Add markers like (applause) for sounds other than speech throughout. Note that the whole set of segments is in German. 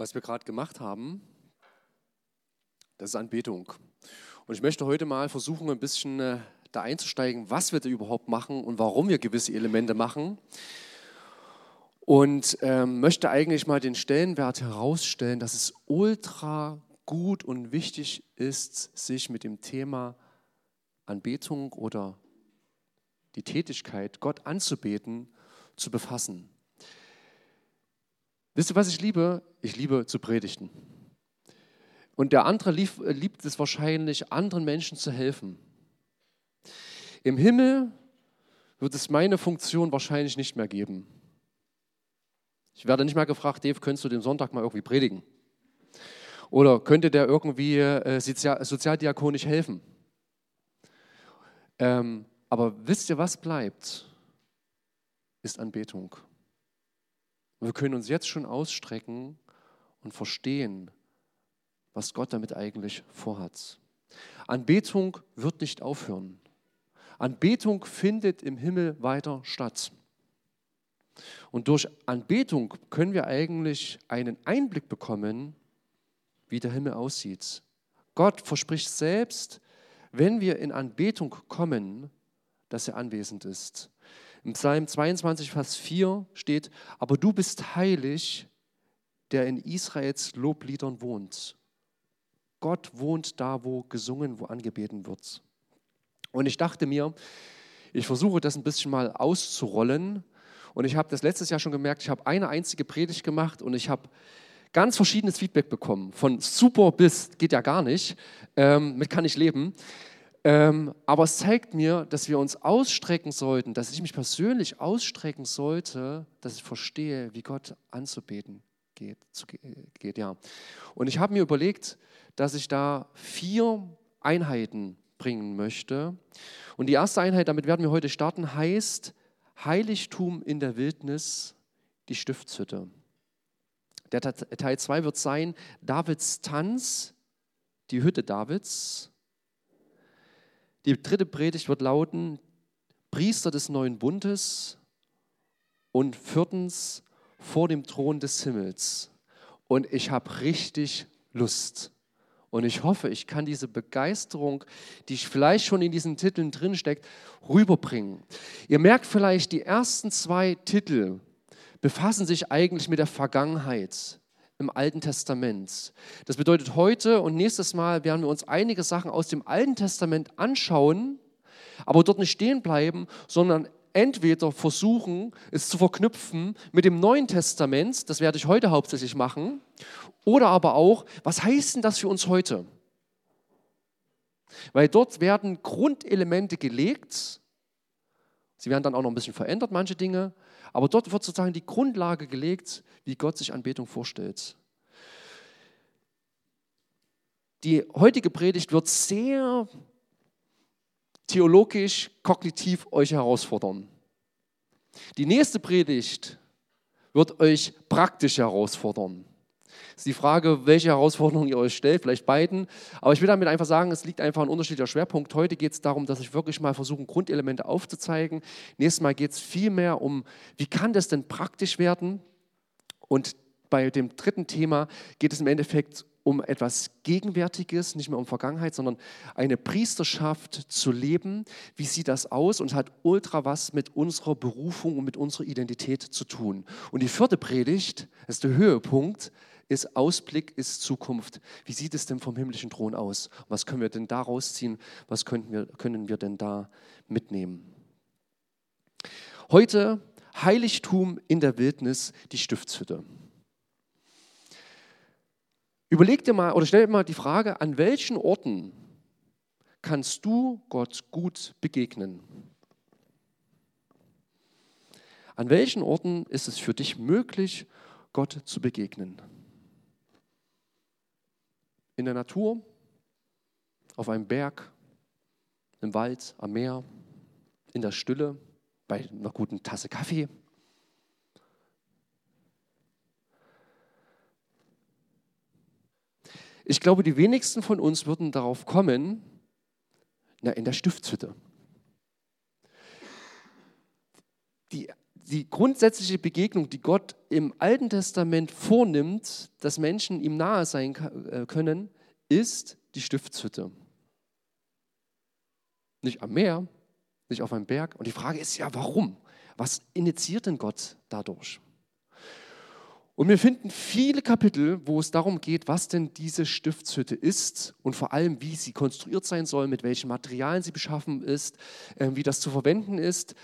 was wir gerade gemacht haben, das ist Anbetung. Und ich möchte heute mal versuchen, ein bisschen äh, da einzusteigen, was wir da überhaupt machen und warum wir gewisse Elemente machen. Und ähm, möchte eigentlich mal den Stellenwert herausstellen, dass es ultra gut und wichtig ist, sich mit dem Thema Anbetung oder die Tätigkeit, Gott anzubeten, zu befassen. Wisst ihr, was ich liebe? Ich liebe zu predigten. Und der andere lieb, liebt es wahrscheinlich, anderen Menschen zu helfen. Im Himmel wird es meine Funktion wahrscheinlich nicht mehr geben. Ich werde nicht mehr gefragt, Dave, könntest du den Sonntag mal irgendwie predigen? Oder könnte der irgendwie äh, sozial, sozialdiakonisch helfen? Ähm, aber wisst ihr, was bleibt? Ist Anbetung. Und wir können uns jetzt schon ausstrecken und verstehen, was Gott damit eigentlich vorhat. Anbetung wird nicht aufhören. Anbetung findet im Himmel weiter statt. Und durch Anbetung können wir eigentlich einen Einblick bekommen, wie der Himmel aussieht. Gott verspricht selbst, wenn wir in Anbetung kommen, dass er anwesend ist. Im Psalm 22, Vers 4 steht, aber du bist heilig, der in Israels Lobliedern wohnt. Gott wohnt da, wo gesungen, wo angebeten wird. Und ich dachte mir, ich versuche das ein bisschen mal auszurollen. Und ich habe das letztes Jahr schon gemerkt, ich habe eine einzige Predigt gemacht und ich habe ganz verschiedenes Feedback bekommen. Von super bis geht ja gar nicht, ähm, mit kann ich leben. Ähm, aber es zeigt mir, dass wir uns ausstrecken sollten, dass ich mich persönlich ausstrecken sollte, dass ich verstehe, wie Gott anzubeten geht. Zu, geht ja. Und ich habe mir überlegt, dass ich da vier Einheiten bringen möchte. Und die erste Einheit, damit werden wir heute starten, heißt Heiligtum in der Wildnis, die Stiftshütte. Der Teil 2 wird sein Davids Tanz, die Hütte Davids. Die dritte Predigt wird lauten, Priester des neuen Bundes und viertens vor dem Thron des Himmels. Und ich habe richtig Lust. Und ich hoffe, ich kann diese Begeisterung, die vielleicht schon in diesen Titeln drinsteckt, rüberbringen. Ihr merkt vielleicht, die ersten zwei Titel befassen sich eigentlich mit der Vergangenheit im Alten Testament. Das bedeutet, heute und nächstes Mal werden wir uns einige Sachen aus dem Alten Testament anschauen, aber dort nicht stehen bleiben, sondern entweder versuchen, es zu verknüpfen mit dem Neuen Testament, das werde ich heute hauptsächlich machen, oder aber auch, was heißt denn das für uns heute? Weil dort werden Grundelemente gelegt, sie werden dann auch noch ein bisschen verändert, manche Dinge, aber dort wird sozusagen die Grundlage gelegt, wie Gott sich Anbetung vorstellt. Die heutige Predigt wird sehr theologisch, kognitiv euch herausfordern. Die nächste Predigt wird euch praktisch herausfordern. Ist die Frage, welche Herausforderung ihr euch stellt, vielleicht beiden. Aber ich will damit einfach sagen, es liegt einfach ein unterschiedlicher Schwerpunkt. Heute geht es darum, dass ich wirklich mal versuche, Grundelemente aufzuzeigen. Nächstes Mal geht es viel mehr um, wie kann das denn praktisch werden? Und bei dem dritten Thema geht es im Endeffekt um etwas Gegenwärtiges, nicht mehr um Vergangenheit, sondern eine Priesterschaft zu leben. Wie sieht das aus? Und hat ultra was mit unserer Berufung und mit unserer Identität zu tun. Und die vierte Predigt, ist der Höhepunkt, ist Ausblick, ist Zukunft. Wie sieht es denn vom himmlischen Thron aus? Was können wir denn da rausziehen? Was können wir, können wir denn da mitnehmen? Heute Heiligtum in der Wildnis, die Stiftshütte. Überleg dir mal oder stell dir mal die Frage, an welchen Orten kannst du Gott gut begegnen? An welchen Orten ist es für dich möglich, Gott zu begegnen? In der Natur, auf einem Berg, im Wald, am Meer, in der Stille, bei einer guten Tasse Kaffee. Ich glaube, die wenigsten von uns würden darauf kommen, na, in der Stiftshütte. Die, die grundsätzliche Begegnung, die Gott im Alten Testament vornimmt, dass Menschen ihm nahe sein äh, können, ist die Stiftshütte. Nicht am Meer, nicht auf einem Berg. Und die Frage ist ja, warum? Was initiiert denn Gott dadurch? Und wir finden viele Kapitel, wo es darum geht, was denn diese Stiftshütte ist und vor allem, wie sie konstruiert sein soll, mit welchen Materialien sie beschaffen ist, äh, wie das zu verwenden ist.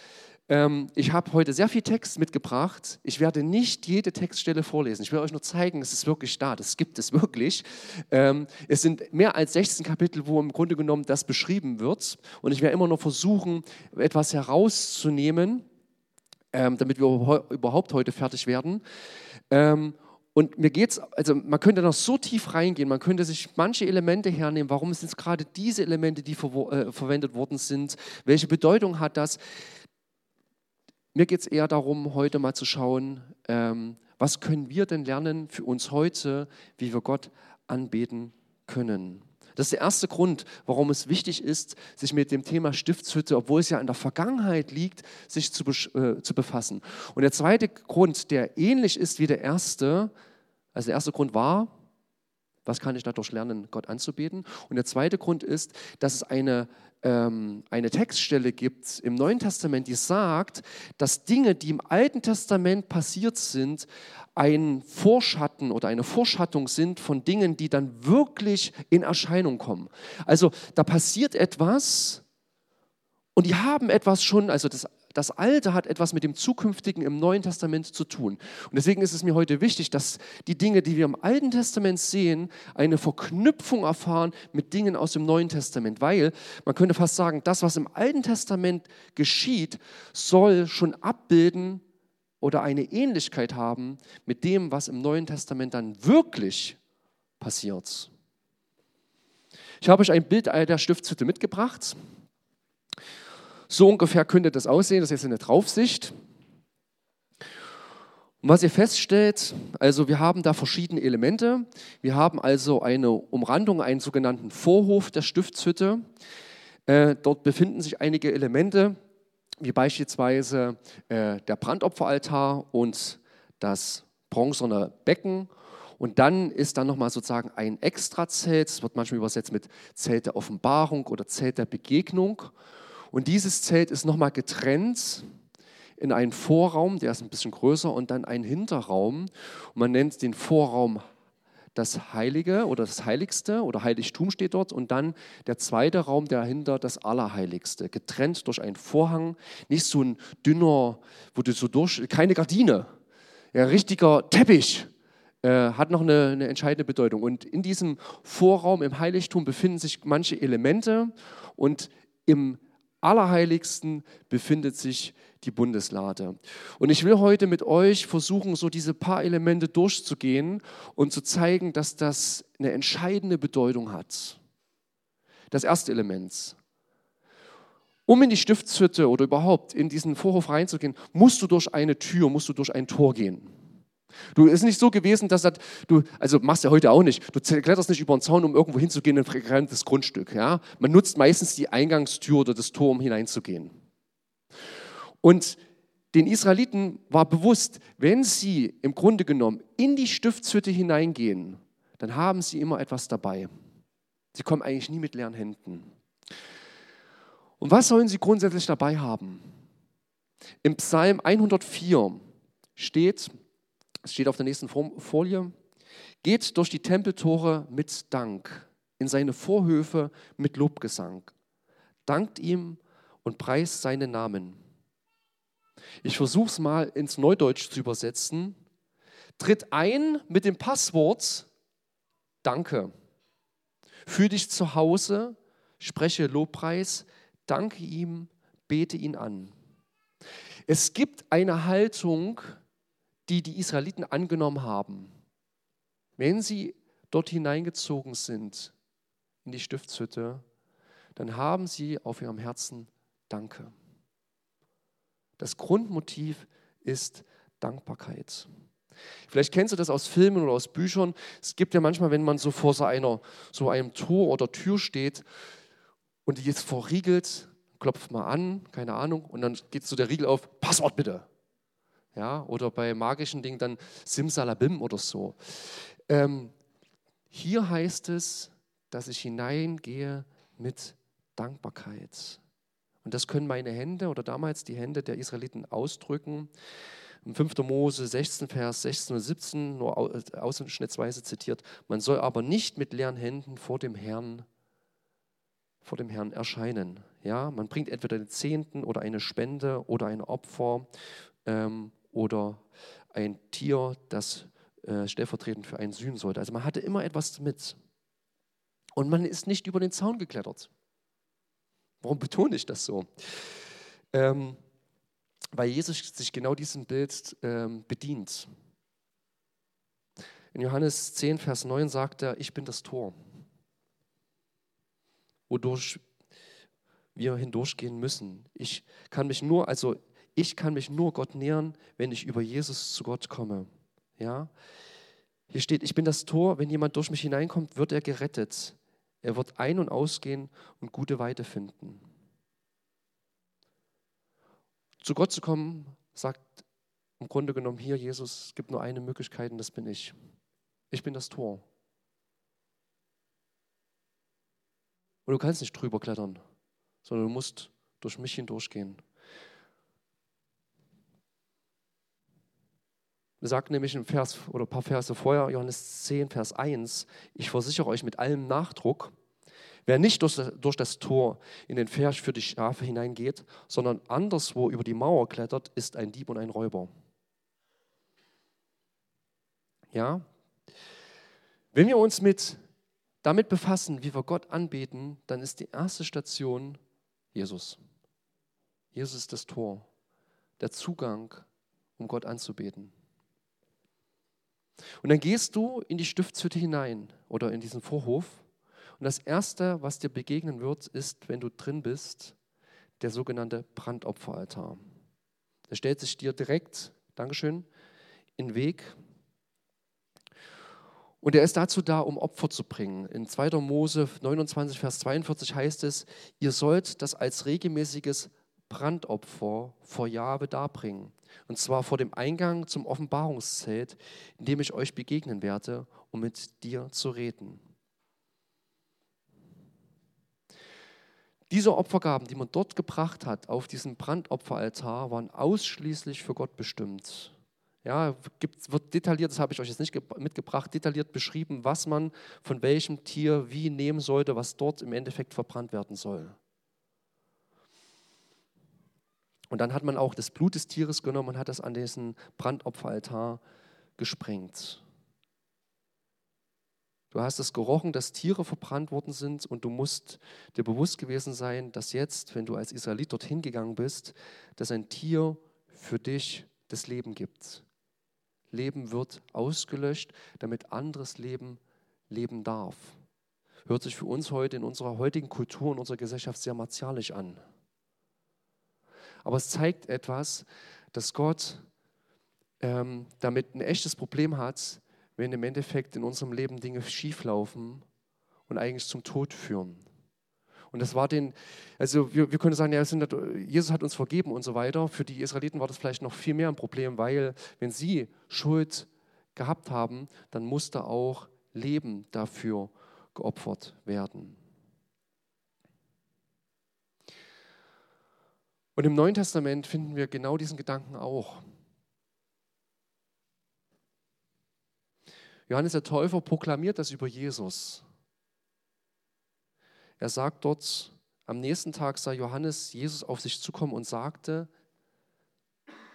Ähm, ich habe heute sehr viel Text mitgebracht. Ich werde nicht jede Textstelle vorlesen. Ich will euch nur zeigen, es ist wirklich da. Das gibt es (laughs) wirklich. Ähm, es sind mehr als 16 Kapitel, wo im Grunde genommen das beschrieben wird. Und ich werde immer noch versuchen, etwas herauszunehmen, ähm, damit wir überhaupt heute fertig werden. Und mir geht es, also man könnte noch so tief reingehen, man könnte sich manche Elemente hernehmen, warum sind es gerade diese Elemente, die ver äh, verwendet worden sind, welche Bedeutung hat das? Mir geht es eher darum, heute mal zu schauen, ähm, was können wir denn lernen für uns heute, wie wir Gott anbeten können. Das ist der erste Grund, warum es wichtig ist, sich mit dem Thema Stiftshütte, obwohl es ja in der Vergangenheit liegt, sich zu, äh, zu befassen. Und der zweite Grund, der ähnlich ist wie der erste, also der erste Grund war, was kann ich dadurch lernen, Gott anzubeten? Und der zweite Grund ist, dass es eine ähm, eine Textstelle gibt im Neuen Testament, die sagt, dass Dinge, die im Alten Testament passiert sind, ein Vorschatten oder eine Vorschattung sind von Dingen, die dann wirklich in Erscheinung kommen. Also da passiert etwas und die haben etwas schon, also das das Alte hat etwas mit dem Zukünftigen im Neuen Testament zu tun. Und deswegen ist es mir heute wichtig, dass die Dinge, die wir im Alten Testament sehen, eine Verknüpfung erfahren mit Dingen aus dem Neuen Testament. Weil man könnte fast sagen, das, was im Alten Testament geschieht, soll schon abbilden oder eine Ähnlichkeit haben mit dem, was im Neuen Testament dann wirklich passiert. Ich habe euch ein Bild der Stiftshütte mitgebracht. So ungefähr könnte das aussehen, das ist jetzt eine Draufsicht. Und was ihr feststellt, also wir haben da verschiedene Elemente. Wir haben also eine Umrandung, einen sogenannten Vorhof der Stiftshütte. Äh, dort befinden sich einige Elemente, wie beispielsweise äh, der Brandopferaltar und das bronzene Becken. Und dann ist dann nochmal sozusagen ein Extrazelt, das wird manchmal übersetzt mit Zelt der Offenbarung oder Zelt der Begegnung. Und dieses Zelt ist nochmal getrennt in einen Vorraum, der ist ein bisschen größer, und dann einen Hinterraum. Und man nennt den Vorraum das Heilige oder das Heiligste oder Heiligtum steht dort und dann der zweite Raum dahinter das Allerheiligste, getrennt durch einen Vorhang, nicht so ein dünner, wo du so durch, keine Gardine, ja, richtiger Teppich, äh, hat noch eine, eine entscheidende Bedeutung. Und in diesem Vorraum im Heiligtum befinden sich manche Elemente und im Allerheiligsten befindet sich die Bundeslade. Und ich will heute mit euch versuchen, so diese paar Elemente durchzugehen und zu zeigen, dass das eine entscheidende Bedeutung hat. Das erste Element. Um in die Stiftshütte oder überhaupt in diesen Vorhof reinzugehen, musst du durch eine Tür, musst du durch ein Tor gehen. Du ist nicht so gewesen, dass das, du, also machst ja heute auch nicht, du kletterst nicht über den Zaun, um irgendwo hinzugehen in ein fremdes Grundstück. Ja? Man nutzt meistens die Eingangstür oder das Tor, um hineinzugehen. Und den Israeliten war bewusst, wenn sie im Grunde genommen in die Stiftshütte hineingehen, dann haben sie immer etwas dabei. Sie kommen eigentlich nie mit leeren Händen. Und was sollen sie grundsätzlich dabei haben? Im Psalm 104 steht, es steht auf der nächsten Folie. Geht durch die Tempeltore mit Dank, in seine Vorhöfe mit Lobgesang. Dankt ihm und preist seinen Namen. Ich versuche es mal ins Neudeutsch zu übersetzen. Tritt ein mit dem Passwort Danke. Fühl dich zu Hause, spreche Lobpreis, danke ihm, bete ihn an. Es gibt eine Haltung, die die Israeliten angenommen haben, wenn sie dort hineingezogen sind in die Stiftshütte, dann haben sie auf ihrem Herzen Danke. Das Grundmotiv ist Dankbarkeit. Vielleicht kennst du das aus Filmen oder aus Büchern. Es gibt ja manchmal, wenn man so vor so, einer, so einem Tor oder Tür steht und die ist verriegelt, klopft mal an, keine Ahnung, und dann geht so der Riegel auf, Passwort bitte. Ja, oder bei magischen Dingen dann Simsalabim oder so. Ähm, hier heißt es, dass ich hineingehe mit Dankbarkeit. Und das können meine Hände oder damals die Hände der Israeliten ausdrücken. Im 5. Mose 16, Vers 16 und 17, nur ausschnittsweise zitiert, man soll aber nicht mit leeren Händen vor dem Herrn, vor dem Herrn erscheinen. Ja, man bringt entweder den Zehnten oder eine Spende oder ein Opfer ähm, oder ein Tier, das äh, stellvertretend für einen sühnen sollte. Also man hatte immer etwas mit. Und man ist nicht über den Zaun geklettert. Warum betone ich das so? Ähm, weil Jesus sich genau diesem Bild ähm, bedient. In Johannes 10, Vers 9 sagt er, ich bin das Tor, wodurch wir hindurchgehen müssen. Ich kann mich nur, also ich kann mich nur Gott nähern, wenn ich über Jesus zu Gott komme. Ja? Hier steht, ich bin das Tor, wenn jemand durch mich hineinkommt, wird er gerettet. Er wird ein- und ausgehen und gute Weide finden. Zu Gott zu kommen, sagt im Grunde genommen hier Jesus, es gibt nur eine Möglichkeit und das bin ich. Ich bin das Tor. Und du kannst nicht drüber klettern, sondern du musst durch mich hindurchgehen. Sagt nämlich im Vers oder ein paar Verse vorher, Johannes 10, Vers 1, ich versichere euch mit allem Nachdruck, wer nicht durch das, durch das Tor in den Vers für die Schafe hineingeht, sondern anderswo über die Mauer klettert, ist ein Dieb und ein Räuber. Ja? Wenn wir uns mit, damit befassen, wie wir Gott anbeten, dann ist die erste Station Jesus. Jesus ist das Tor, der Zugang, um Gott anzubeten. Und dann gehst du in die Stiftshütte hinein oder in diesen Vorhof. Und das Erste, was dir begegnen wird, ist, wenn du drin bist, der sogenannte Brandopferaltar. Der stellt sich dir direkt, Dankeschön, in den Weg. Und er ist dazu da, um Opfer zu bringen. In 2. Mose 29, Vers 42 heißt es, ihr sollt das als regelmäßiges Brandopfer vor Jahwe darbringen. Und zwar vor dem Eingang zum Offenbarungszelt, in dem ich euch begegnen werde, um mit dir zu reden. Diese Opfergaben, die man dort gebracht hat, auf diesem Brandopferaltar, waren ausschließlich für Gott bestimmt. Ja, wird detailliert, das habe ich euch jetzt nicht mitgebracht, detailliert beschrieben, was man von welchem Tier wie nehmen sollte, was dort im Endeffekt verbrannt werden soll. Und dann hat man auch das Blut des Tieres genommen und hat das an diesen Brandopferaltar gesprengt. Du hast es gerochen, dass Tiere verbrannt worden sind und du musst dir bewusst gewesen sein, dass jetzt, wenn du als Israelit dorthin gegangen bist, dass ein Tier für dich das Leben gibt. Leben wird ausgelöscht, damit anderes Leben leben darf. Hört sich für uns heute in unserer heutigen Kultur und unserer Gesellschaft sehr martialisch an. Aber es zeigt etwas, dass Gott ähm, damit ein echtes Problem hat, wenn im Endeffekt in unserem Leben Dinge schieflaufen und eigentlich zum Tod führen. Und das war den, also wir, wir können sagen, ja, Jesus hat uns vergeben und so weiter. Für die Israeliten war das vielleicht noch viel mehr ein Problem, weil wenn sie Schuld gehabt haben, dann musste auch Leben dafür geopfert werden. Und im Neuen Testament finden wir genau diesen Gedanken auch. Johannes der Täufer proklamiert das über Jesus. Er sagt dort, am nächsten Tag sah Johannes Jesus auf sich zukommen und sagte,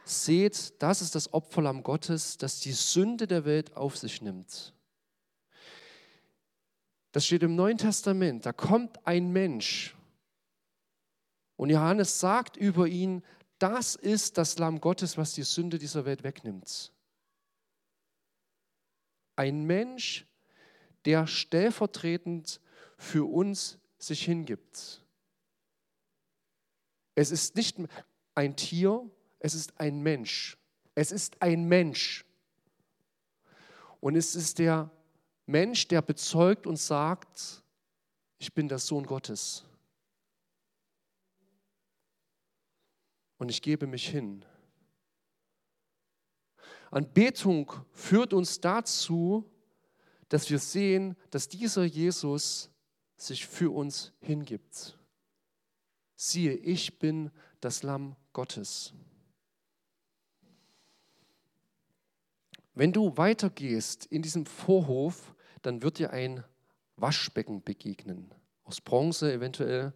seht, das ist das Opferlamm Gottes, das die Sünde der Welt auf sich nimmt. Das steht im Neuen Testament. Da kommt ein Mensch, und Johannes sagt über ihn, das ist das Lamm Gottes, was die Sünde dieser Welt wegnimmt. Ein Mensch, der stellvertretend für uns sich hingibt. Es ist nicht ein Tier, es ist ein Mensch. Es ist ein Mensch. Und es ist der Mensch, der bezeugt und sagt, ich bin der Sohn Gottes. Und ich gebe mich hin. Anbetung führt uns dazu, dass wir sehen, dass dieser Jesus sich für uns hingibt. Siehe, ich bin das Lamm Gottes. Wenn du weitergehst in diesem Vorhof, dann wird dir ein Waschbecken begegnen, aus Bronze eventuell.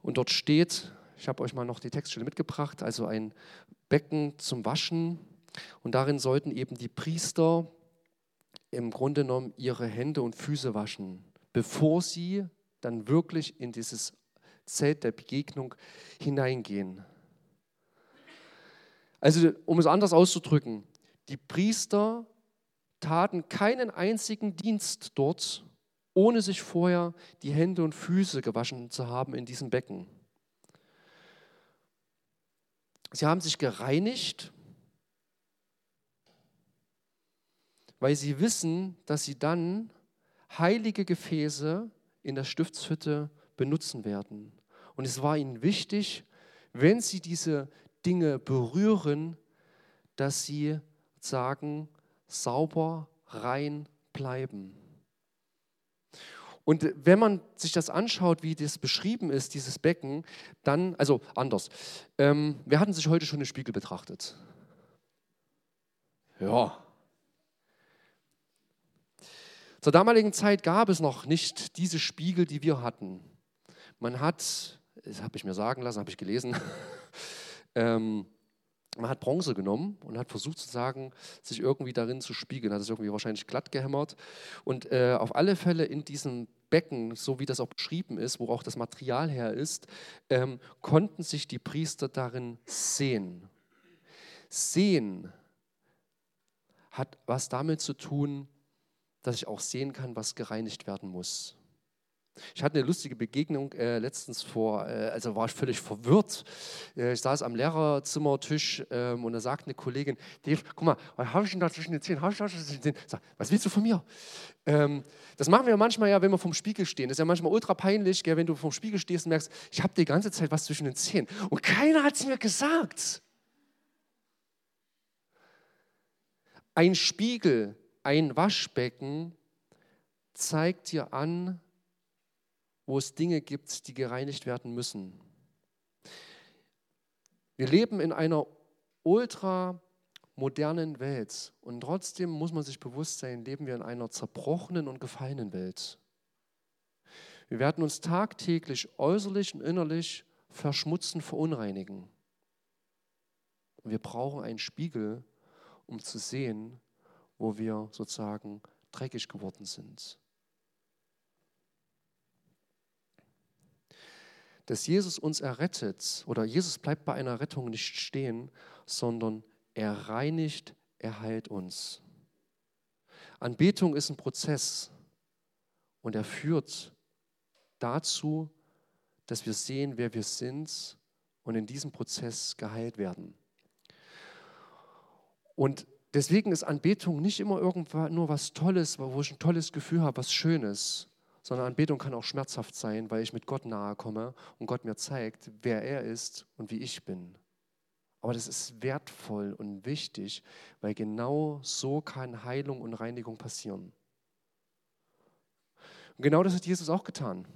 Und dort steht, ich habe euch mal noch die Textstelle mitgebracht, also ein Becken zum Waschen. Und darin sollten eben die Priester im Grunde genommen ihre Hände und Füße waschen, bevor sie dann wirklich in dieses Zelt der Begegnung hineingehen. Also um es anders auszudrücken, die Priester taten keinen einzigen Dienst dort, ohne sich vorher die Hände und Füße gewaschen zu haben in diesem Becken. Sie haben sich gereinigt, weil sie wissen, dass sie dann heilige Gefäße in der Stiftshütte benutzen werden. Und es war ihnen wichtig, wenn sie diese Dinge berühren, dass sie sagen, sauber, rein bleiben. Und wenn man sich das anschaut, wie das beschrieben ist, dieses Becken, dann, also anders. Ähm, wir hatten sich heute schon den Spiegel betrachtet. Ja. Zur damaligen Zeit gab es noch nicht diese Spiegel, die wir hatten. Man hat, das habe ich mir sagen lassen, habe ich gelesen, (laughs) ähm, man hat Bronze genommen und hat versucht zu sagen, sich irgendwie darin zu spiegeln, hat es irgendwie wahrscheinlich glatt gehämmert und äh, auf alle Fälle in diesem Becken, so wie das auch beschrieben ist, wo auch das Material her ist, ähm, konnten sich die Priester darin sehen. Sehen hat was damit zu tun, dass ich auch sehen kann, was gereinigt werden muss. Ich hatte eine lustige Begegnung äh, letztens vor, äh, also war ich völlig verwirrt. Äh, ich saß am Lehrerzimmertisch ähm, und da sagte eine Kollegin, Dave, guck mal, was habe ich denn da zwischen den Zähnen? ich zwischen den Zähnen? Sag, was willst du von mir? Ähm, das machen wir manchmal ja, wenn wir vom Spiegel stehen. Das ist ja manchmal ultra peinlich, gell, wenn du vom Spiegel stehst und merkst, ich habe die ganze Zeit was zwischen den Zähnen. Und keiner hat es mir gesagt. Ein Spiegel, ein Waschbecken zeigt dir an, wo es Dinge gibt, die gereinigt werden müssen. Wir leben in einer ultra modernen Welt und trotzdem muss man sich bewusst sein, leben wir in einer zerbrochenen und gefallenen Welt. Wir werden uns tagtäglich äußerlich und innerlich verschmutzen, verunreinigen. Und wir brauchen einen Spiegel, um zu sehen, wo wir sozusagen dreckig geworden sind. Dass Jesus uns errettet oder Jesus bleibt bei einer Rettung nicht stehen, sondern er reinigt, er heilt uns. Anbetung ist ein Prozess und er führt dazu, dass wir sehen, wer wir sind und in diesem Prozess geheilt werden. Und deswegen ist Anbetung nicht immer irgendwann nur was Tolles, wo ich ein tolles Gefühl habe, was Schönes, sondern Anbetung kann auch schmerzhaft sein, weil ich mit Gott nahe komme und Gott mir zeigt, wer er ist und wie ich bin. Aber das ist wertvoll und wichtig, weil genau so kann Heilung und Reinigung passieren. Und genau das hat Jesus auch getan.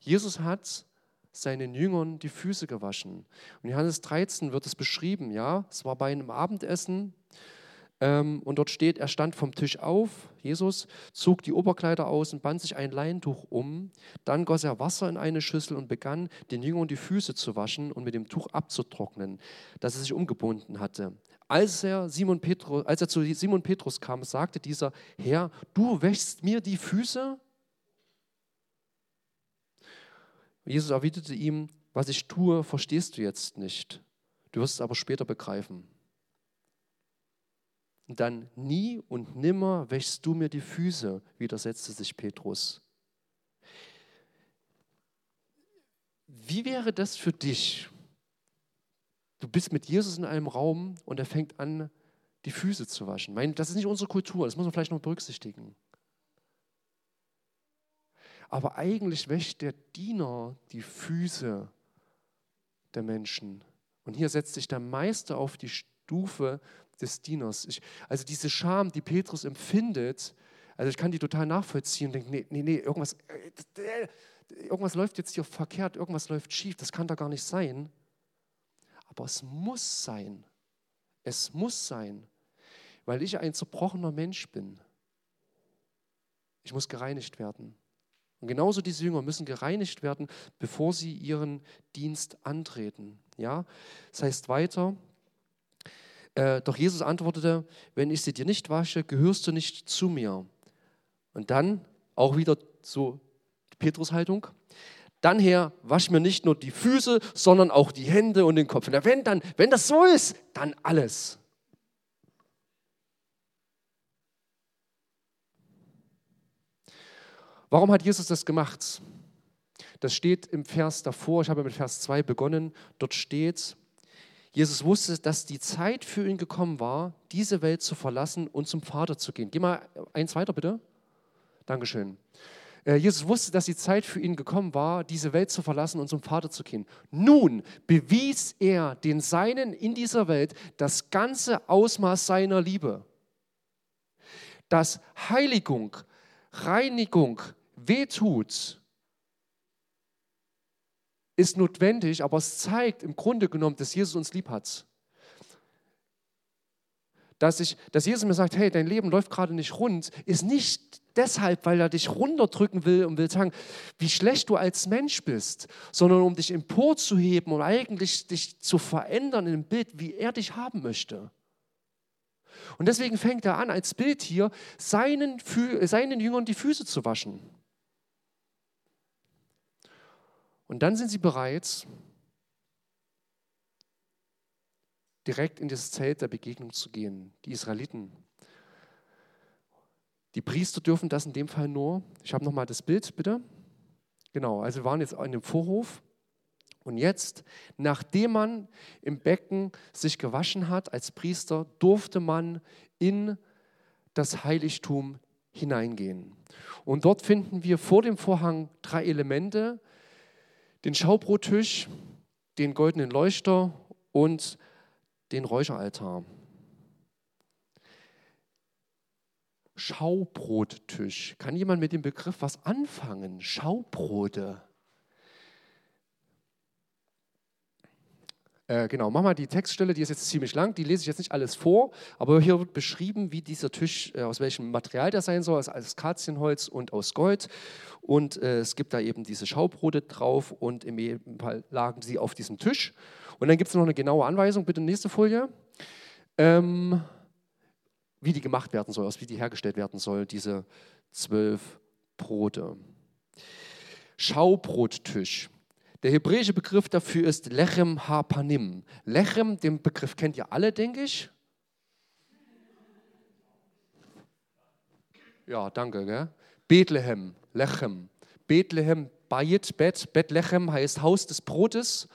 Jesus hat seinen Jüngern die Füße gewaschen. Und in Johannes 13 wird es beschrieben, ja, es war bei einem Abendessen ähm, und dort steht, er stand vom Tisch auf, Jesus, zog die Oberkleider aus und band sich ein Leintuch um. Dann goss er Wasser in eine Schüssel und begann, den Jüngern die Füße zu waschen und mit dem Tuch abzutrocknen, das er sich umgebunden hatte. Als er, Simon Petrus, als er zu Simon Petrus kam, sagte dieser, Herr, du wäschst mir die Füße? Jesus erwiderte ihm, was ich tue, verstehst du jetzt nicht. Du wirst es aber später begreifen. Und dann nie und nimmer wäschst du mir die Füße, widersetzte sich Petrus. Wie wäre das für dich? Du bist mit Jesus in einem Raum und er fängt an, die Füße zu waschen. das ist nicht unsere Kultur, das muss man vielleicht noch berücksichtigen. Aber eigentlich wäscht der Diener die Füße der Menschen. Und hier setzt sich der Meister auf die Stufe des Dieners. Ich, also diese Scham, die Petrus empfindet, also ich kann die total nachvollziehen und denke, nee, nee, nee, irgendwas, äh, irgendwas läuft jetzt hier verkehrt, irgendwas läuft schief, das kann da gar nicht sein. Aber es muss sein. Es muss sein, weil ich ein zerbrochener Mensch bin. Ich muss gereinigt werden. Und genauso diese Jünger müssen gereinigt werden, bevor sie ihren Dienst antreten. Ja? Das heißt weiter, äh, doch Jesus antwortete, wenn ich sie dir nicht wasche, gehörst du nicht zu mir. Und dann auch wieder so Petrus-Haltung. Dann her, wasch mir nicht nur die Füße, sondern auch die Hände und den Kopf. Und wenn, dann, wenn das so ist, dann alles. Warum hat Jesus das gemacht? Das steht im Vers davor, ich habe mit Vers 2 begonnen. Dort steht, Jesus wusste, dass die Zeit für ihn gekommen war, diese Welt zu verlassen und zum Vater zu gehen. Geh mal eins weiter, bitte. Dankeschön. Äh, Jesus wusste, dass die Zeit für ihn gekommen war, diese Welt zu verlassen und zum Vater zu gehen. Nun bewies er den Seinen in dieser Welt das ganze Ausmaß seiner Liebe. Dass Heiligung, Reinigung wehtut, ist notwendig, aber es zeigt im Grunde genommen, dass Jesus uns lieb hat. Dass, ich, dass Jesus mir sagt, hey, dein Leben läuft gerade nicht rund, ist nicht deshalb, weil er dich runterdrücken will und will sagen, wie schlecht du als Mensch bist, sondern um dich emporzuheben und eigentlich dich zu verändern in dem Bild, wie er dich haben möchte. Und deswegen fängt er an, als Bild hier seinen, seinen Jüngern die Füße zu waschen. Und dann sind sie bereit, direkt in das Zelt der Begegnung zu gehen. Die Israeliten. Die Priester dürfen das in dem Fall nur. Ich habe nochmal das Bild, bitte. Genau, also wir waren jetzt in dem Vorhof. Und jetzt, nachdem man im Becken sich gewaschen hat als Priester, durfte man in das Heiligtum hineingehen. Und dort finden wir vor dem Vorhang drei Elemente, den Schaubrottisch, den goldenen Leuchter und den Räucheraltar. Schaubrottisch. Kann jemand mit dem Begriff was anfangen? Schaubrote. Äh, genau, mach mal die Textstelle, die ist jetzt ziemlich lang, die lese ich jetzt nicht alles vor, aber hier wird beschrieben, wie dieser Tisch, äh, aus welchem Material der sein soll, aus Akazienholz und aus Gold. Und äh, es gibt da eben diese Schaubrote drauf und im Fall lagen sie auf diesem Tisch. Und dann gibt es noch eine genaue Anweisung, bitte nächste Folie, ähm, wie die gemacht werden soll, aus wie die hergestellt werden soll, diese zwölf Brote. Schaubrottisch. Der hebräische Begriff dafür ist Lechem Hapanim. Lechem, den Begriff kennt ihr alle, denke ich. Ja, danke. Gell? Bethlehem, Lechem. Bethlehem, Bayit, Bet, Bethlehem heißt Haus des Brotes.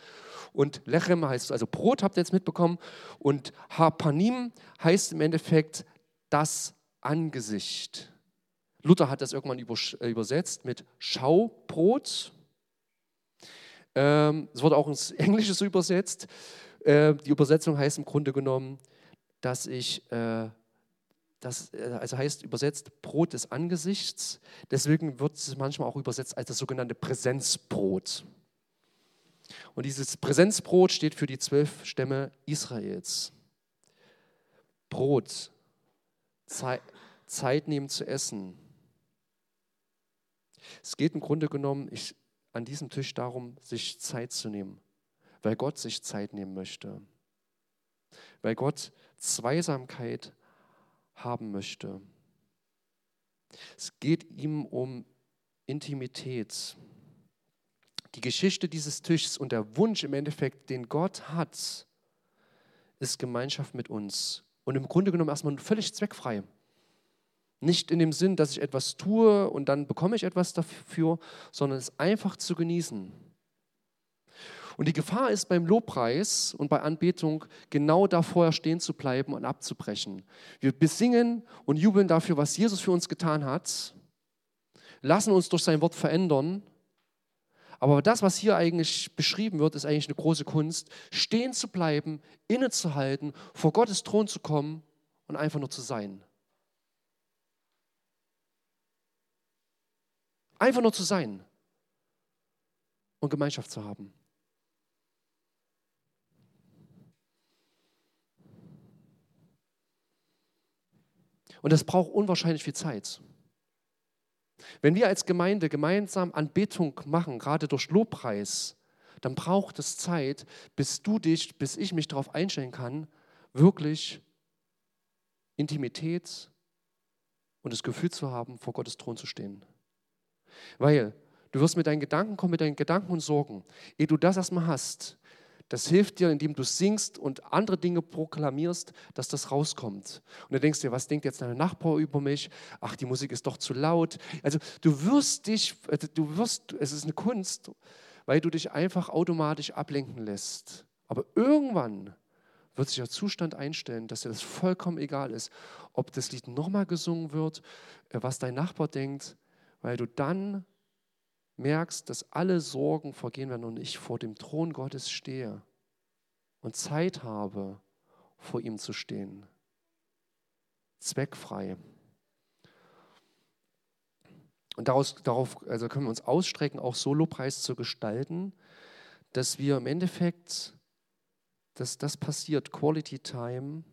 Und Lechem heißt also Brot, habt ihr jetzt mitbekommen. Und Hapanim heißt im Endeffekt das Angesicht. Luther hat das irgendwann übersetzt mit Schaubrot. Ähm, es wurde auch ins Englische so übersetzt. Äh, die Übersetzung heißt im Grunde genommen, dass ich, äh, das äh, also heißt übersetzt Brot des Angesichts. Deswegen wird es manchmal auch übersetzt als das sogenannte Präsenzbrot. Und dieses Präsenzbrot steht für die zwölf Stämme Israels. Brot, Zeit, Zeit nehmen zu essen. Es geht im Grunde genommen, ich an diesem Tisch darum, sich Zeit zu nehmen, weil Gott sich Zeit nehmen möchte, weil Gott Zweisamkeit haben möchte. Es geht ihm um Intimität. Die Geschichte dieses Tisches und der Wunsch im Endeffekt, den Gott hat, ist Gemeinschaft mit uns. Und im Grunde genommen erstmal völlig zweckfrei. Nicht in dem Sinn, dass ich etwas tue und dann bekomme ich etwas dafür, sondern es einfach zu genießen. Und die Gefahr ist beim Lobpreis und bei Anbetung genau da vorher stehen zu bleiben und abzubrechen. Wir besingen und jubeln dafür, was Jesus für uns getan hat, lassen uns durch sein Wort verändern, Aber das, was hier eigentlich beschrieben wird, ist eigentlich eine große Kunst, stehen zu bleiben, innezuhalten, vor Gottes Thron zu kommen und einfach nur zu sein. Einfach nur zu sein und Gemeinschaft zu haben. Und das braucht unwahrscheinlich viel Zeit. Wenn wir als Gemeinde gemeinsam Anbetung machen, gerade durch Lobpreis, dann braucht es Zeit, bis du dich, bis ich mich darauf einstellen kann, wirklich Intimität und das Gefühl zu haben, vor Gottes Thron zu stehen. Weil du wirst mit deinen Gedanken kommen, mit deinen Gedanken und Sorgen. Ehe du das erstmal hast, das hilft dir, indem du singst und andere Dinge proklamierst, dass das rauskommt. Und du denkst dir, was denkt jetzt dein Nachbar über mich? Ach, die Musik ist doch zu laut. Also du wirst dich, also du wirst, es ist eine Kunst, weil du dich einfach automatisch ablenken lässt. Aber irgendwann wird sich der Zustand einstellen, dass dir das vollkommen egal ist, ob das Lied nochmal gesungen wird, äh, was dein Nachbar denkt, weil du dann merkst, dass alle Sorgen vergehen werden und ich vor dem Thron Gottes stehe und Zeit habe, vor ihm zu stehen. Zweckfrei. Und daraus, darauf also können wir uns ausstrecken, auch Solopreis zu gestalten, dass wir im Endeffekt, dass das passiert, Quality Time,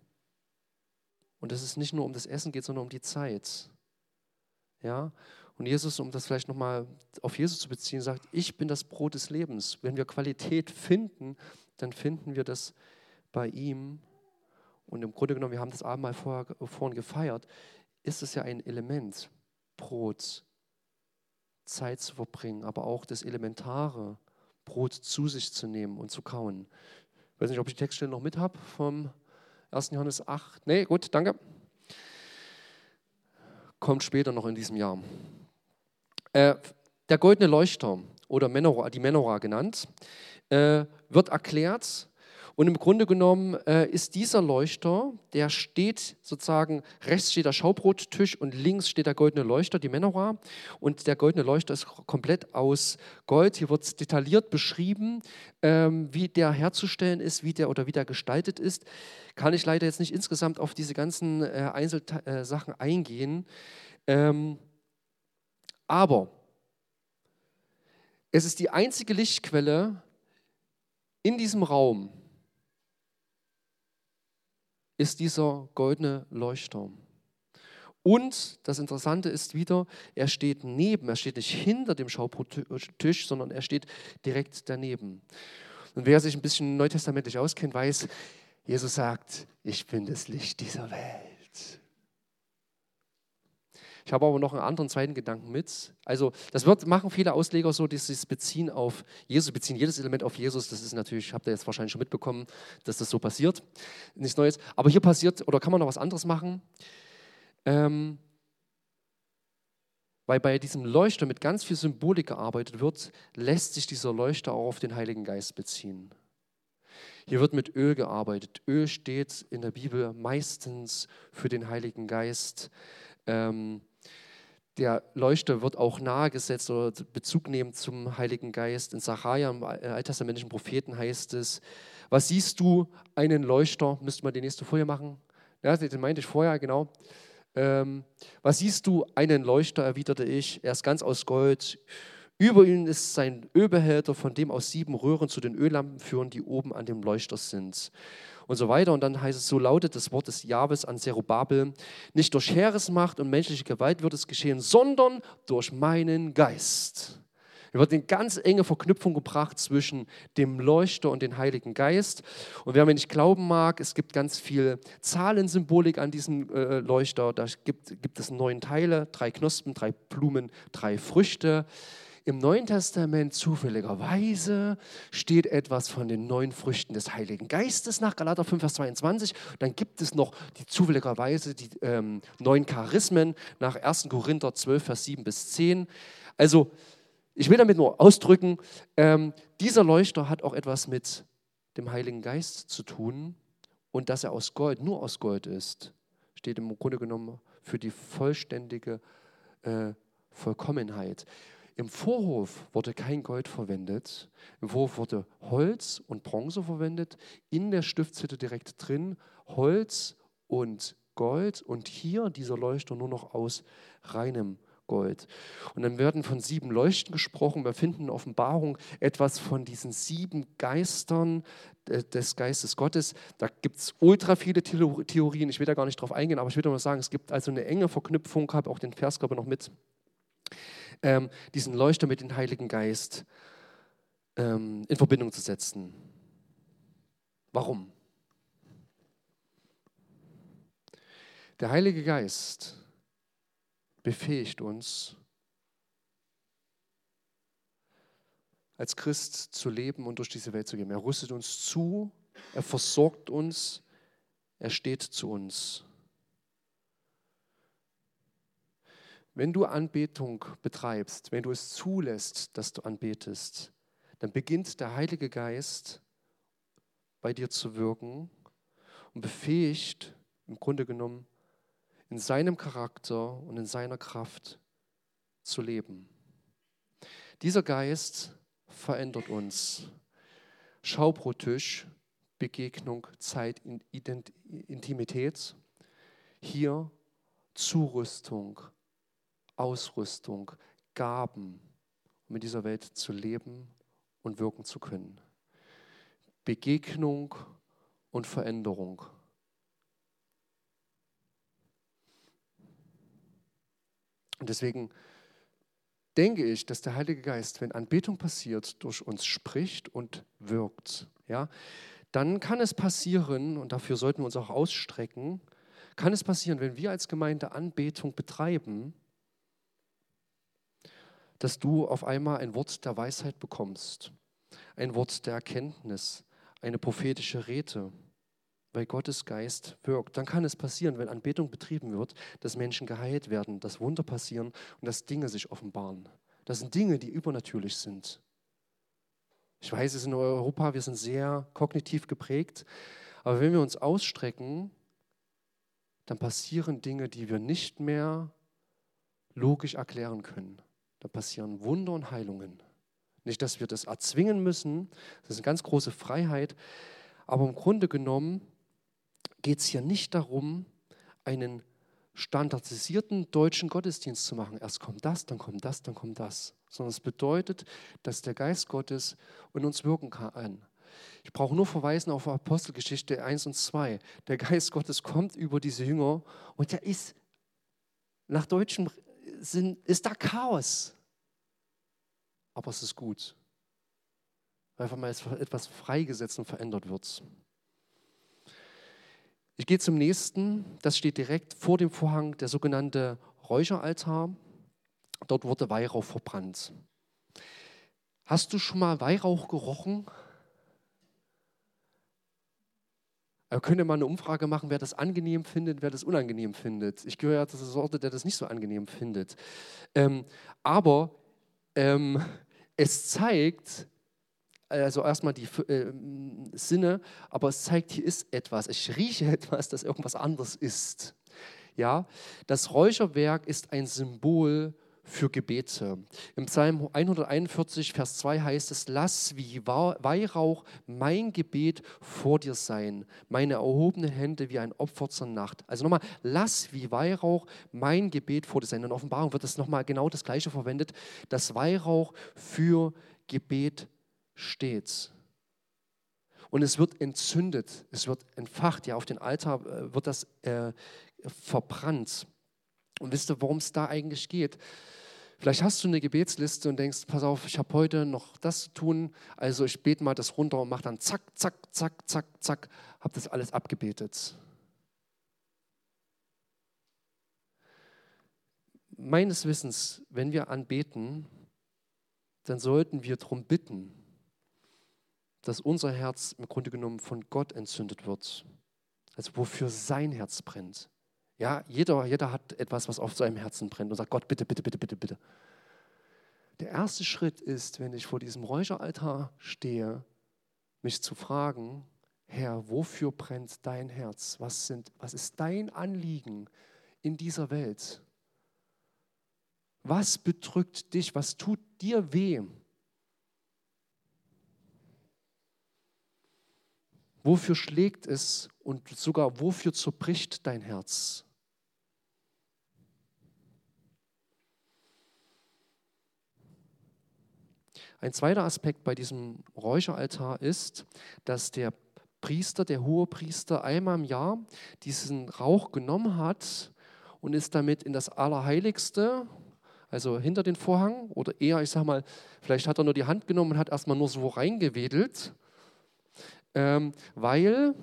und dass es nicht nur um das Essen geht, sondern um die Zeit. Ja, und Jesus, um das vielleicht nochmal auf Jesus zu beziehen, sagt, ich bin das Brot des Lebens. Wenn wir Qualität finden, dann finden wir das bei ihm. Und im Grunde genommen, wir haben das Abendmahl vorher, vorhin gefeiert, ist es ja ein Element, Brot, Zeit zu verbringen, aber auch das Elementare, Brot zu sich zu nehmen und zu kauen. Ich weiß nicht, ob ich die Textstelle noch mit habe vom 1. Johannes 8. Nee, gut, danke. Kommt später noch in diesem Jahr. Äh, der goldene Leuchter oder Menora, die Menora genannt, äh, wird erklärt. Und im Grunde genommen äh, ist dieser Leuchter, der steht sozusagen, rechts steht der Schaubrottisch und links steht der goldene Leuchter, die Menora. Und der goldene Leuchter ist komplett aus Gold. Hier wird detailliert beschrieben, ähm, wie der herzustellen ist, wie der oder wie der gestaltet ist. Kann ich leider jetzt nicht insgesamt auf diese ganzen äh, Einzelsachen eingehen. Ähm, aber es ist die einzige Lichtquelle in diesem Raum, ist dieser goldene Leuchter. Und das Interessante ist wieder, er steht neben, er steht nicht hinter dem Schaubrottisch, sondern er steht direkt daneben. Und wer sich ein bisschen neutestamentlich auskennt, weiß, Jesus sagt, ich bin das Licht dieser Welt. Ich habe aber noch einen anderen zweiten Gedanken mit. Also, das wird, machen viele Ausleger so, dass sie es beziehen auf Jesus, beziehen jedes Element auf Jesus. Das ist natürlich, habt ihr jetzt wahrscheinlich schon mitbekommen, dass das so passiert. Nichts Neues. Aber hier passiert, oder kann man noch was anderes machen? Ähm, weil bei diesem Leuchter mit ganz viel Symbolik gearbeitet wird, lässt sich dieser Leuchter auch auf den Heiligen Geist beziehen. Hier wird mit Öl gearbeitet. Öl steht in der Bibel meistens für den Heiligen Geist. Ähm, der Leuchter wird auch nahegesetzt oder Bezug nehmen zum Heiligen Geist. In Sacharja, im alttestamentlichen Propheten, heißt es: Was siehst du? Einen Leuchter. Müsste man die nächste Folie machen? Ja, den meinte ich vorher, genau. Ähm, was siehst du? Einen Leuchter, erwiderte ich. Er ist ganz aus Gold. Über ihm ist sein Ölbehälter, von dem aus sieben Röhren zu den Öllampen führen, die oben an dem Leuchter sind und so weiter. Und dann heißt es, so lautet das Wort des Jahwes an Zerubabel, nicht durch Heeresmacht und menschliche Gewalt wird es geschehen, sondern durch meinen Geist. Hier wird eine ganz enge Verknüpfung gebracht zwischen dem Leuchter und dem Heiligen Geist. Und wer mir nicht glauben mag, es gibt ganz viel Zahlensymbolik an diesem äh, Leuchter. Da gibt, gibt es neun Teile, drei Knospen, drei Blumen, drei Früchte. Im Neuen Testament zufälligerweise steht etwas von den neun Früchten des Heiligen Geistes nach Galater 5, Vers 22. Dann gibt es noch die zufälligerweise die ähm, neun Charismen nach 1. Korinther 12, Vers 7 bis 10. Also, ich will damit nur ausdrücken, ähm, dieser Leuchter hat auch etwas mit dem Heiligen Geist zu tun und dass er aus Gold, nur aus Gold ist, steht im Grunde genommen für die vollständige äh, Vollkommenheit. Im Vorhof wurde kein Gold verwendet, im Vorhof wurde Holz und Bronze verwendet, in der Stiftshütte direkt drin Holz und Gold und hier dieser Leuchter nur noch aus reinem Gold. Und dann werden von sieben Leuchten gesprochen. Wir finden in Offenbarung etwas von diesen sieben Geistern des Geistes Gottes. Da gibt es ultra viele Theorien. Ich will da gar nicht drauf eingehen, aber ich will nur sagen, es gibt also eine enge Verknüpfung. Ich habe auch den Vers, glaube ich, noch mit. Ähm, diesen Leuchter mit dem Heiligen Geist ähm, in Verbindung zu setzen. Warum? Der Heilige Geist befähigt uns, als Christ zu leben und durch diese Welt zu gehen. Er rüstet uns zu, er versorgt uns, er steht zu uns. Wenn du Anbetung betreibst, wenn du es zulässt, dass du anbetest, dann beginnt der Heilige Geist bei dir zu wirken und befähigt im Grunde genommen in seinem Charakter und in seiner Kraft zu leben. Dieser Geist verändert uns. Schaubrotisch, Begegnung, Zeit, Intimität. Hier Zurüstung, Ausrüstung, Gaben, um in dieser Welt zu leben und wirken zu können. Begegnung und Veränderung. Und deswegen denke ich, dass der Heilige Geist, wenn Anbetung passiert, durch uns spricht und wirkt. Ja? Dann kann es passieren, und dafür sollten wir uns auch ausstrecken, kann es passieren, wenn wir als Gemeinde Anbetung betreiben, dass du auf einmal ein Wort der Weisheit bekommst, ein Wort der Erkenntnis, eine prophetische Rede weil Gottes Geist wirkt. Dann kann es passieren, wenn Anbetung betrieben wird, dass Menschen geheilt werden, dass Wunder passieren und dass Dinge sich offenbaren. Das sind Dinge, die übernatürlich sind. Ich weiß, es ist in Europa, wir sind sehr kognitiv geprägt, aber wenn wir uns ausstrecken, dann passieren Dinge, die wir nicht mehr logisch erklären können. Da passieren Wunder und Heilungen. Nicht, dass wir das erzwingen müssen, das ist eine ganz große Freiheit, aber im Grunde genommen geht es hier nicht darum, einen standardisierten deutschen Gottesdienst zu machen. Erst kommt das, dann kommt das, dann kommt das. Sondern es bedeutet, dass der Geist Gottes in uns wirken kann. Ich brauche nur verweisen auf Apostelgeschichte 1 und 2. Der Geist Gottes kommt über diese Jünger und der ist nach deutschem Sinn, ist da Chaos. Aber es ist gut, weil einfach mal etwas freigesetzt und verändert wird. Ich gehe zum nächsten, das steht direkt vor dem Vorhang, der sogenannte Räucheraltar. Dort wurde Weihrauch verbrannt. Hast du schon mal Weihrauch gerochen? Wir können mal eine Umfrage machen, wer das angenehm findet, wer das unangenehm findet. Ich gehöre ja zu der Sorte, der das nicht so angenehm findet. Ähm, aber ähm, (laughs) es zeigt, also erstmal die äh, Sinne, aber es zeigt, hier ist etwas. Ich rieche (laughs) etwas, das irgendwas anderes ist. Ja, das Räucherwerk ist ein Symbol für Gebete. Im Psalm 141, Vers 2 heißt es, lass wie Weihrauch mein Gebet vor dir sein, meine erhobenen Hände wie ein Opfer zur Nacht. Also nochmal, lass wie Weihrauch mein Gebet vor dir sein. In Offenbarung wird das nochmal genau das Gleiche verwendet, das Weihrauch für Gebet steht. Und es wird entzündet, es wird entfacht, ja, auf den Altar äh, wird das äh, verbrannt. Und wisst ihr, worum es da eigentlich geht? Vielleicht hast du eine Gebetsliste und denkst, pass auf, ich habe heute noch das zu tun, also ich bete mal das runter und mache dann zack, zack, zack, zack, zack, habe das alles abgebetet. Meines Wissens, wenn wir anbeten, dann sollten wir darum bitten, dass unser Herz im Grunde genommen von Gott entzündet wird. Also wofür sein Herz brennt. Ja, jeder, jeder hat etwas, was auf seinem Herzen brennt und sagt, Gott, bitte, bitte, bitte, bitte, bitte. Der erste Schritt ist, wenn ich vor diesem Räucheraltar stehe, mich zu fragen, Herr, wofür brennt dein Herz? Was, sind, was ist dein Anliegen in dieser Welt? Was bedrückt dich? Was tut dir weh? Wofür schlägt es und sogar wofür zerbricht dein Herz? Ein zweiter Aspekt bei diesem Räucheraltar ist, dass der Priester, der hohe Priester, einmal im Jahr diesen Rauch genommen hat und ist damit in das Allerheiligste, also hinter den Vorhang, oder eher, ich sag mal, vielleicht hat er nur die Hand genommen und hat erstmal nur so reingewedelt, ähm, weil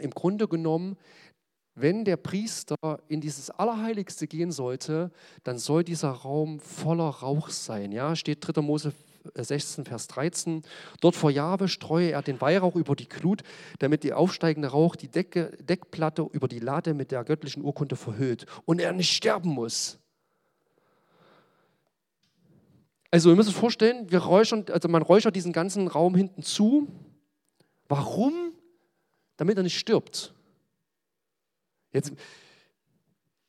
im Grunde genommen wenn der Priester in dieses Allerheiligste gehen sollte, dann soll dieser Raum voller Rauch sein. Ja, steht 3. Mose 16, Vers 13. Dort vor Jahwe streue er den Weihrauch über die Glut, damit die aufsteigende Rauch die Decke, Deckplatte über die Lade mit der göttlichen Urkunde verhüllt und er nicht sterben muss. Also ihr müsst euch vorstellen, wir räuchern, also man räuchert diesen ganzen Raum hinten zu. Warum? Damit er nicht stirbt. Jetzt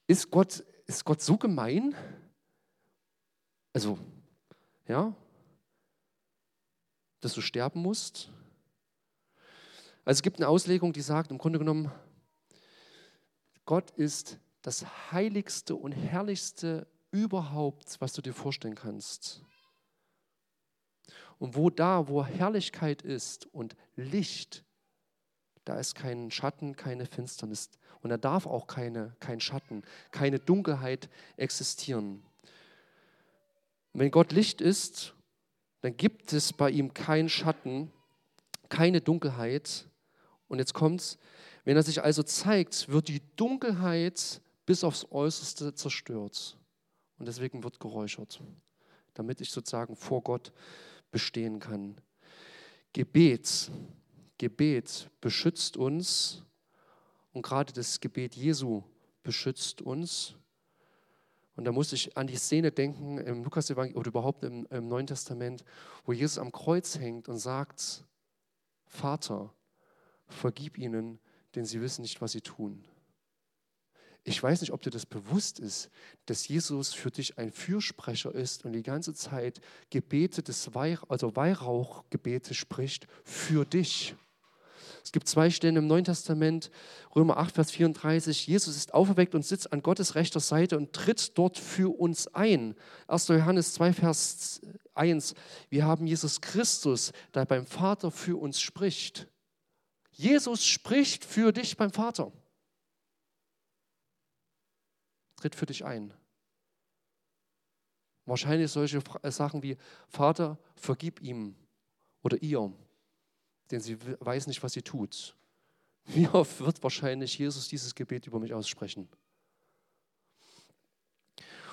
ist Gott, ist Gott so gemein? Also, ja, dass du sterben musst? Also es gibt eine Auslegung, die sagt, im Grunde genommen, Gott ist das heiligste und herrlichste überhaupt, was du dir vorstellen kannst. Und wo da, wo Herrlichkeit ist und Licht, da ist kein Schatten, keine Finsternis. Und da darf auch keine, kein Schatten, keine Dunkelheit existieren. wenn Gott Licht ist dann gibt es bei ihm keinen Schatten, keine Dunkelheit. Und jetzt kommt's, wenn er sich also zeigt, wird die Dunkelheit bis aufs Äußerste zerstört. Und deswegen wird geräuchert, damit ich sozusagen vor Gott bestehen kann. Gebet, Gebet beschützt uns und gerade das Gebet Jesu beschützt uns und da muss ich an die Szene denken im lukas oder überhaupt im, im Neuen Testament, wo Jesus am Kreuz hängt und sagt, Vater, vergib ihnen, denn sie wissen nicht, was sie tun. Ich weiß nicht, ob dir das bewusst ist, dass Jesus für dich ein Fürsprecher ist und die ganze Zeit Gebete des Weih, also Weihrauchgebete spricht für dich. Es gibt zwei Stellen im Neuen Testament, Römer 8, Vers 34. Jesus ist auferweckt und sitzt an Gottes rechter Seite und tritt dort für uns ein. 1. Johannes 2, Vers 1. Wir haben Jesus Christus, der beim Vater für uns spricht. Jesus spricht für dich beim Vater. Tritt für dich ein. Wahrscheinlich solche Sachen wie Vater, vergib ihm oder ihr denn sie weiß nicht, was sie tut. (laughs) Wie oft wird wahrscheinlich Jesus dieses Gebet über mich aussprechen?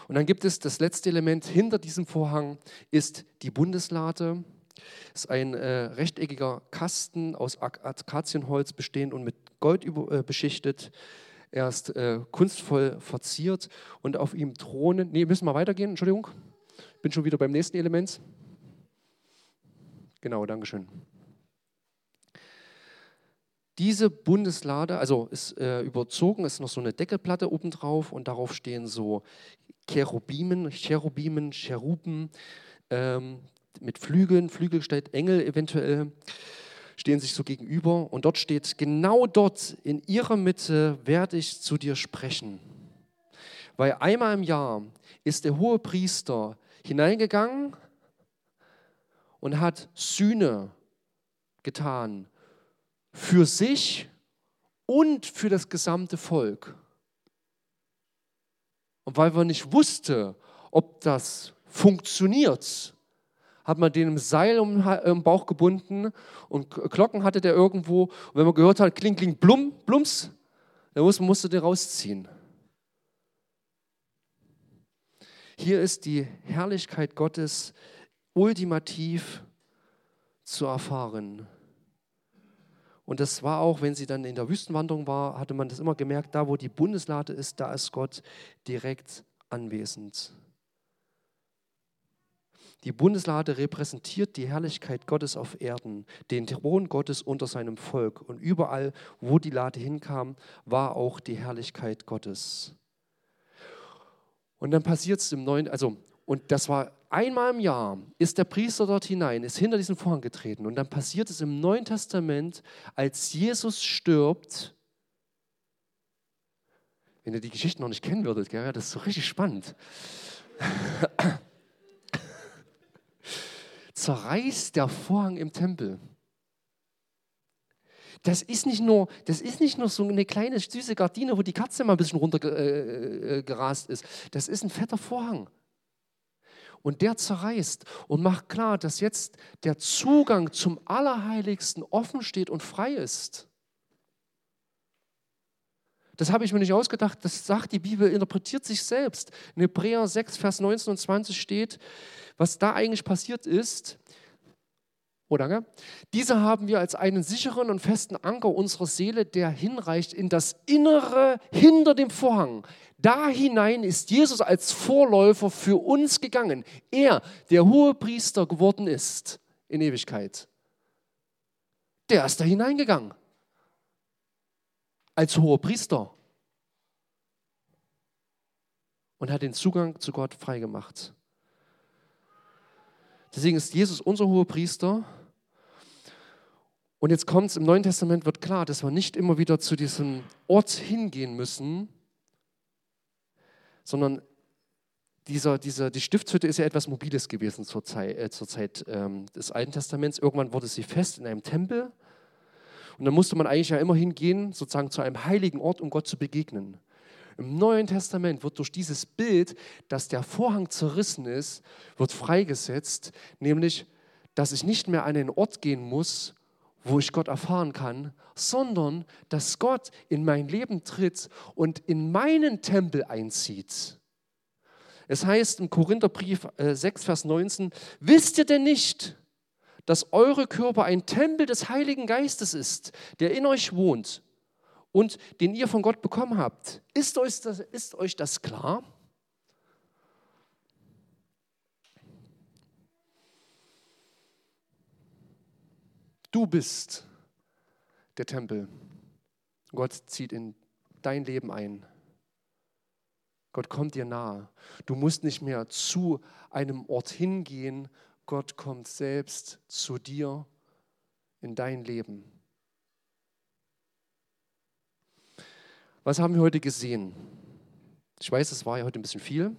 Und dann gibt es das letzte Element hinter diesem Vorhang, ist die Bundeslade. Das ist ein äh, rechteckiger Kasten aus Akazienholz bestehend und mit Gold über, äh, beschichtet. Er ist äh, kunstvoll verziert und auf ihm thronen. Nee, müssen wir weitergehen, Entschuldigung. Bin schon wieder beim nächsten Element. Genau, Dankeschön. Diese Bundeslade, also ist äh, überzogen, ist noch so eine Deckelplatte obendrauf und darauf stehen so Cherubimen, Cherubimen, Cheruben ähm, mit Flügeln, Flügelgestellt, Engel eventuell stehen sich so gegenüber und dort steht, genau dort in ihrer Mitte werde ich zu dir sprechen. Weil einmal im Jahr ist der hohe Priester hineingegangen und hat Sühne getan für sich und für das gesamte Volk. Und weil man nicht wusste, ob das funktioniert, hat man den im Seil um den Bauch gebunden und Glocken hatte der irgendwo. Und wenn man gehört hat, kling, kling, blum, blums, dann musste, den rausziehen. Hier ist die Herrlichkeit Gottes ultimativ zu erfahren. Und das war auch, wenn sie dann in der Wüstenwanderung war, hatte man das immer gemerkt, da wo die Bundeslade ist, da ist Gott direkt anwesend. Die Bundeslade repräsentiert die Herrlichkeit Gottes auf Erden, den Thron Gottes unter seinem Volk. Und überall, wo die Lade hinkam, war auch die Herrlichkeit Gottes. Und dann passiert es im neuen, also, und das war einmal im Jahr, ist der Priester dort hinein, ist hinter diesen Vorhang getreten. Und dann passiert es im Neuen Testament, als Jesus stirbt. Wenn ihr die Geschichte noch nicht kennen würdet, gell, das ist so richtig spannend. (laughs) Zerreißt der Vorhang im Tempel. Das ist nicht nur, das ist nicht nur so eine kleine süße Gardine, wo die Katze mal ein bisschen runtergerast äh, äh ist. Das ist ein fetter Vorhang. Und der zerreißt und macht klar, dass jetzt der Zugang zum Allerheiligsten offen steht und frei ist. Das habe ich mir nicht ausgedacht, das sagt die Bibel, interpretiert sich selbst. In Hebräer 6, Vers 19 und 20 steht, was da eigentlich passiert ist, oder? Ne? Diese haben wir als einen sicheren und festen Anker unserer Seele, der hinreicht in das Innere hinter dem Vorhang. Da hinein ist Jesus als Vorläufer für uns gegangen. Er, der hohe Priester geworden ist in Ewigkeit. Der ist da hineingegangen. Als hoher Priester. Und hat den Zugang zu Gott freigemacht. Deswegen ist Jesus unser hoher Priester und jetzt kommt es, im Neuen Testament wird klar, dass wir nicht immer wieder zu diesem Ort hingehen müssen, sondern dieser, dieser, die Stiftshütte ist ja etwas Mobiles gewesen zur Zeit, äh, zur Zeit ähm, des Alten Testaments. Irgendwann wurde sie fest in einem Tempel. Und dann musste man eigentlich ja immer hingehen, sozusagen zu einem heiligen Ort, um Gott zu begegnen. Im Neuen Testament wird durch dieses Bild, dass der Vorhang zerrissen ist, wird freigesetzt, nämlich, dass ich nicht mehr an den Ort gehen muss, wo ich Gott erfahren kann, sondern dass Gott in mein Leben tritt und in meinen Tempel einzieht. Es heißt im Korintherbrief 6, äh, Vers 19, wisst ihr denn nicht, dass eure Körper ein Tempel des Heiligen Geistes ist, der in euch wohnt und den ihr von Gott bekommen habt? Ist euch das, ist euch das klar? Du bist der Tempel. Gott zieht in dein Leben ein. Gott kommt dir nahe. Du musst nicht mehr zu einem Ort hingehen. Gott kommt selbst zu dir in dein Leben. Was haben wir heute gesehen? Ich weiß, es war ja heute ein bisschen viel.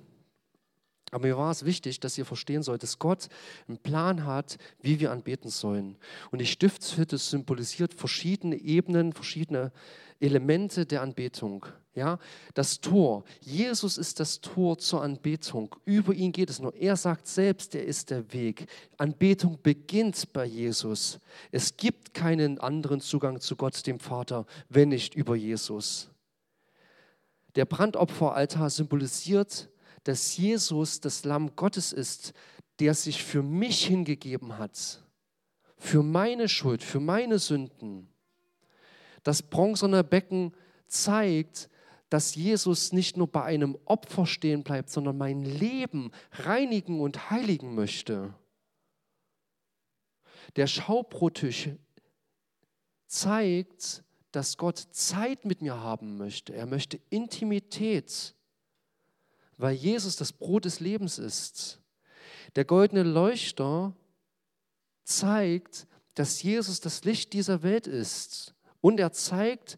Aber mir war es wichtig, dass ihr verstehen sollt, dass Gott einen Plan hat, wie wir anbeten sollen. Und die Stiftshütte symbolisiert verschiedene Ebenen, verschiedene Elemente der Anbetung. Ja, das Tor. Jesus ist das Tor zur Anbetung. Über ihn geht es nur. Er sagt selbst, er ist der Weg. Anbetung beginnt bei Jesus. Es gibt keinen anderen Zugang zu Gott, dem Vater, wenn nicht über Jesus. Der Brandopferaltar symbolisiert dass Jesus das Lamm Gottes ist, der sich für mich hingegeben hat, für meine Schuld, für meine Sünden. Das bronzene Becken zeigt, dass Jesus nicht nur bei einem Opfer stehen bleibt, sondern mein Leben reinigen und heiligen möchte. Der Schaubrottisch zeigt, dass Gott Zeit mit mir haben möchte. Er möchte Intimität weil Jesus das Brot des Lebens ist. Der goldene Leuchter zeigt, dass Jesus das Licht dieser Welt ist. Und er zeigt,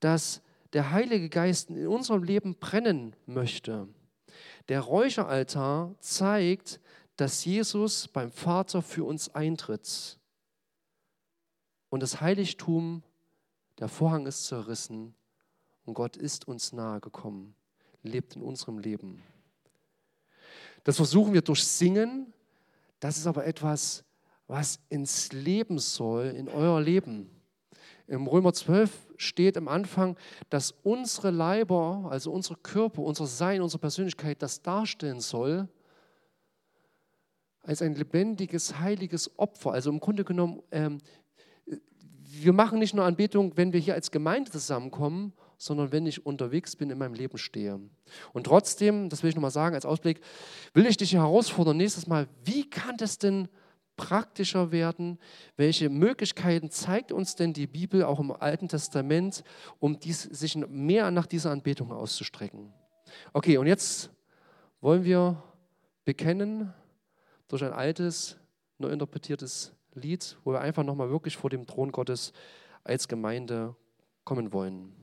dass der Heilige Geist in unserem Leben brennen möchte. Der Räucheraltar zeigt, dass Jesus beim Vater für uns eintritt. Und das Heiligtum, der Vorhang ist zerrissen und Gott ist uns nahe gekommen lebt in unserem Leben. Das versuchen wir durch Singen. Das ist aber etwas, was ins Leben soll, in euer Leben. Im Römer 12 steht am Anfang, dass unsere Leiber, also unsere Körper, unser Sein, unsere Persönlichkeit das darstellen soll als ein lebendiges, heiliges Opfer. Also im Grunde genommen, ähm, wir machen nicht nur Anbetung, wenn wir hier als Gemeinde zusammenkommen, sondern wenn ich unterwegs bin, in meinem Leben stehe. Und trotzdem, das will ich nochmal sagen als Ausblick, will ich dich herausfordern, nächstes Mal, wie kann das denn praktischer werden? Welche Möglichkeiten zeigt uns denn die Bibel auch im Alten Testament, um dies, sich mehr nach dieser Anbetung auszustrecken? Okay, und jetzt wollen wir bekennen durch ein altes, neu interpretiertes Lied, wo wir einfach nochmal wirklich vor dem Thron Gottes als Gemeinde kommen wollen.